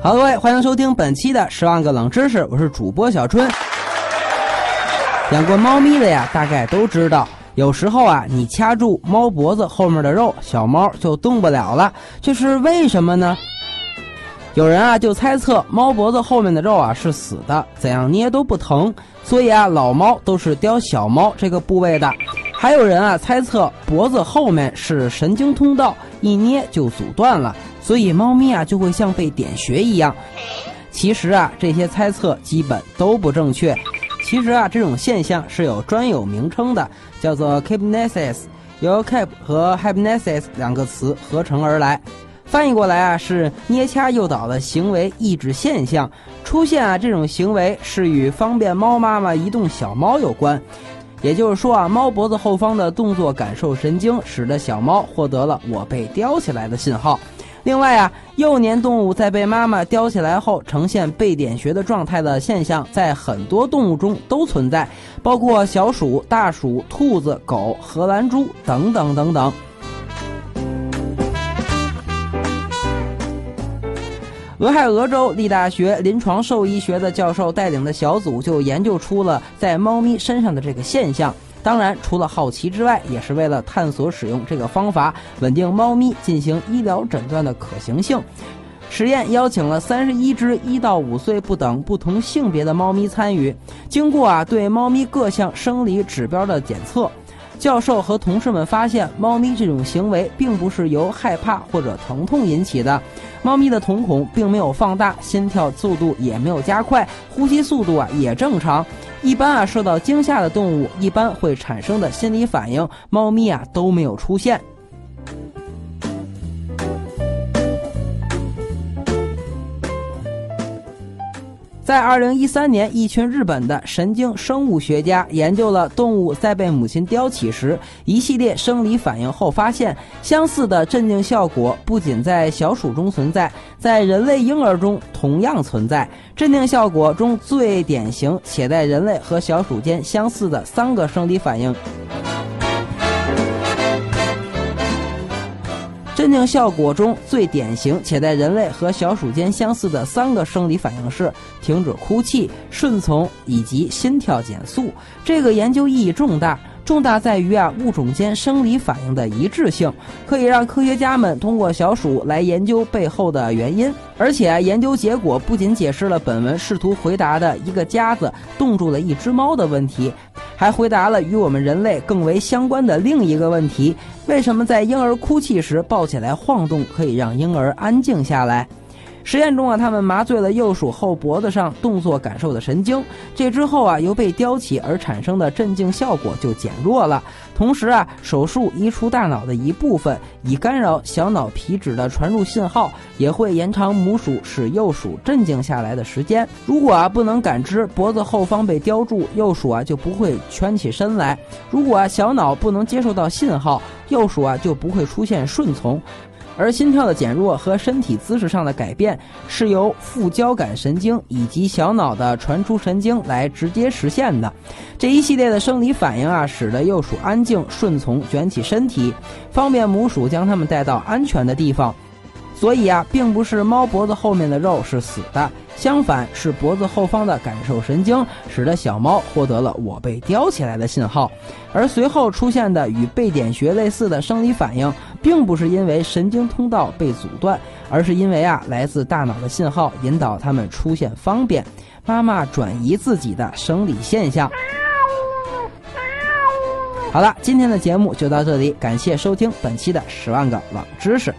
好，各位，欢迎收听本期的《十万个冷知识》，我是主播小春。养过猫咪的呀，大概都知道，有时候啊，你掐住猫脖子后面的肉，小猫就动不了了，这是为什么呢？有人啊就猜测猫脖子后面的肉啊是死的，怎样捏都不疼，所以啊老猫都是叼小猫这个部位的。还有人啊猜测脖子后面是神经通道，一捏就阻断了，所以猫咪啊就会像被点穴一样。其实啊这些猜测基本都不正确。其实啊这种现象是有专有名称的，叫做 Kypnesis，由 Kyp 和 Hypnesis 两个词合成而来。翻译过来啊是捏掐诱导的行为抑制现象。出现啊这种行为是与方便猫妈妈移动小猫有关。也就是说啊，猫脖子后方的动作感受神经使得小猫获得了我被叼起来的信号。另外啊，幼年动物在被妈妈叼起来后呈现被点穴的状态的现象，在很多动物中都存在，包括小鼠、大鼠、兔子、狗、荷兰猪等等等等。俄亥俄州立大学临床兽医学的教授带领的小组就研究出了在猫咪身上的这个现象。当然，除了好奇之外，也是为了探索使用这个方法稳定猫咪进行医疗诊断的可行性。实验邀请了三十一只一到五岁不等、不同性别的猫咪参与，经过啊对猫咪各项生理指标的检测。教授和同事们发现，猫咪这种行为并不是由害怕或者疼痛引起的，猫咪的瞳孔并没有放大，心跳速度也没有加快，呼吸速度啊也正常。一般啊受到惊吓的动物一般会产生的心理反应，猫咪啊都没有出现。在二零一三年，一群日本的神经生物学家研究了动物在被母亲叼起时一系列生理反应后，发现相似的镇静效果不仅在小鼠中存在，在人类婴儿中同样存在。镇定效果中最典型且在人类和小鼠间相似的三个生理反应。镇静效果中最典型且在人类和小鼠间相似的三个生理反应是停止哭泣、顺从以及心跳减速。这个研究意义重大，重大在于啊物种间生理反应的一致性，可以让科学家们通过小鼠来研究背后的原因。而且研究结果不仅解释了本文试图回答的一个夹子冻住了一只猫的问题。还回答了与我们人类更为相关的另一个问题：为什么在婴儿哭泣时抱起来晃动可以让婴儿安静下来？实验中啊，他们麻醉了幼鼠后脖子上动作感受的神经，这之后啊，由被叼起而产生的镇静效果就减弱了。同时啊，手术移除大脑的一部分，以干扰小脑皮质的传入信号，也会延长母鼠使幼鼠镇静下来的时间。如果啊不能感知脖子后方被叼住，幼鼠啊就不会蜷起身来；如果啊小脑不能接受到信号，幼鼠啊就不会出现顺从。而心跳的减弱和身体姿势上的改变是由副交感神经以及小脑的传出神经来直接实现的。这一系列的生理反应啊，使得幼鼠安静顺从，卷起身体，方便母鼠将它们带到安全的地方。所以啊，并不是猫脖子后面的肉是死的，相反是脖子后方的感受神经使得小猫获得了我被叼起来的信号，而随后出现的与被点穴类似的生理反应，并不是因为神经通道被阻断，而是因为啊来自大脑的信号引导它们出现方便，妈妈转移自己的生理现象。好了，今天的节目就到这里，感谢收听本期的十万个冷知识。